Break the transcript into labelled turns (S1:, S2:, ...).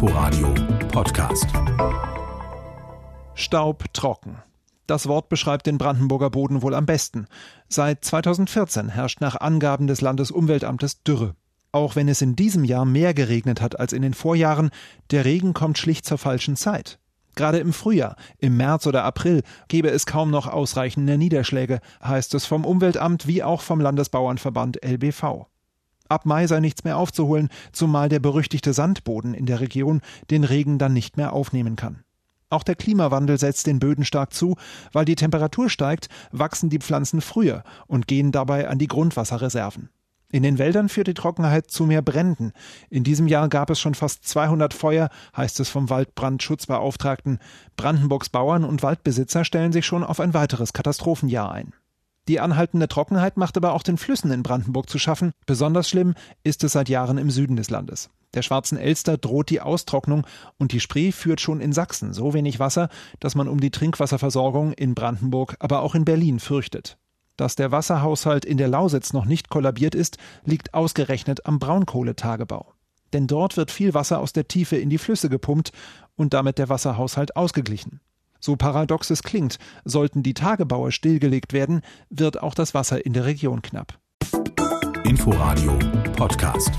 S1: Inforadio Podcast.
S2: Staub trocken. Das Wort beschreibt den Brandenburger Boden wohl am besten. Seit 2014 herrscht nach Angaben des Landesumweltamtes Dürre. Auch wenn es in diesem Jahr mehr geregnet hat als in den Vorjahren, der Regen kommt schlicht zur falschen Zeit. Gerade im Frühjahr, im März oder April, gebe es kaum noch ausreichende Niederschläge, heißt es vom Umweltamt wie auch vom Landesbauernverband LBV. Ab Mai sei nichts mehr aufzuholen, zumal der berüchtigte Sandboden in der Region den Regen dann nicht mehr aufnehmen kann. Auch der Klimawandel setzt den Böden stark zu, weil die Temperatur steigt, wachsen die Pflanzen früher und gehen dabei an die Grundwasserreserven. In den Wäldern führt die Trockenheit zu mehr Bränden. In diesem Jahr gab es schon fast 200 Feuer, heißt es vom Waldbrandschutzbeauftragten. Brandenburgs Bauern und Waldbesitzer stellen sich schon auf ein weiteres Katastrophenjahr ein. Die anhaltende Trockenheit macht aber auch den Flüssen in Brandenburg zu schaffen. Besonders schlimm ist es seit Jahren im Süden des Landes. Der Schwarzen Elster droht die Austrocknung und die Spree führt schon in Sachsen so wenig Wasser, dass man um die Trinkwasserversorgung in Brandenburg, aber auch in Berlin fürchtet. Dass der Wasserhaushalt in der Lausitz noch nicht kollabiert ist, liegt ausgerechnet am Braunkohletagebau. Denn dort wird viel Wasser aus der Tiefe in die Flüsse gepumpt und damit der Wasserhaushalt ausgeglichen. So paradox es klingt, sollten die Tagebaue stillgelegt werden, wird auch das Wasser in der Region knapp.
S1: Inforadio Podcast.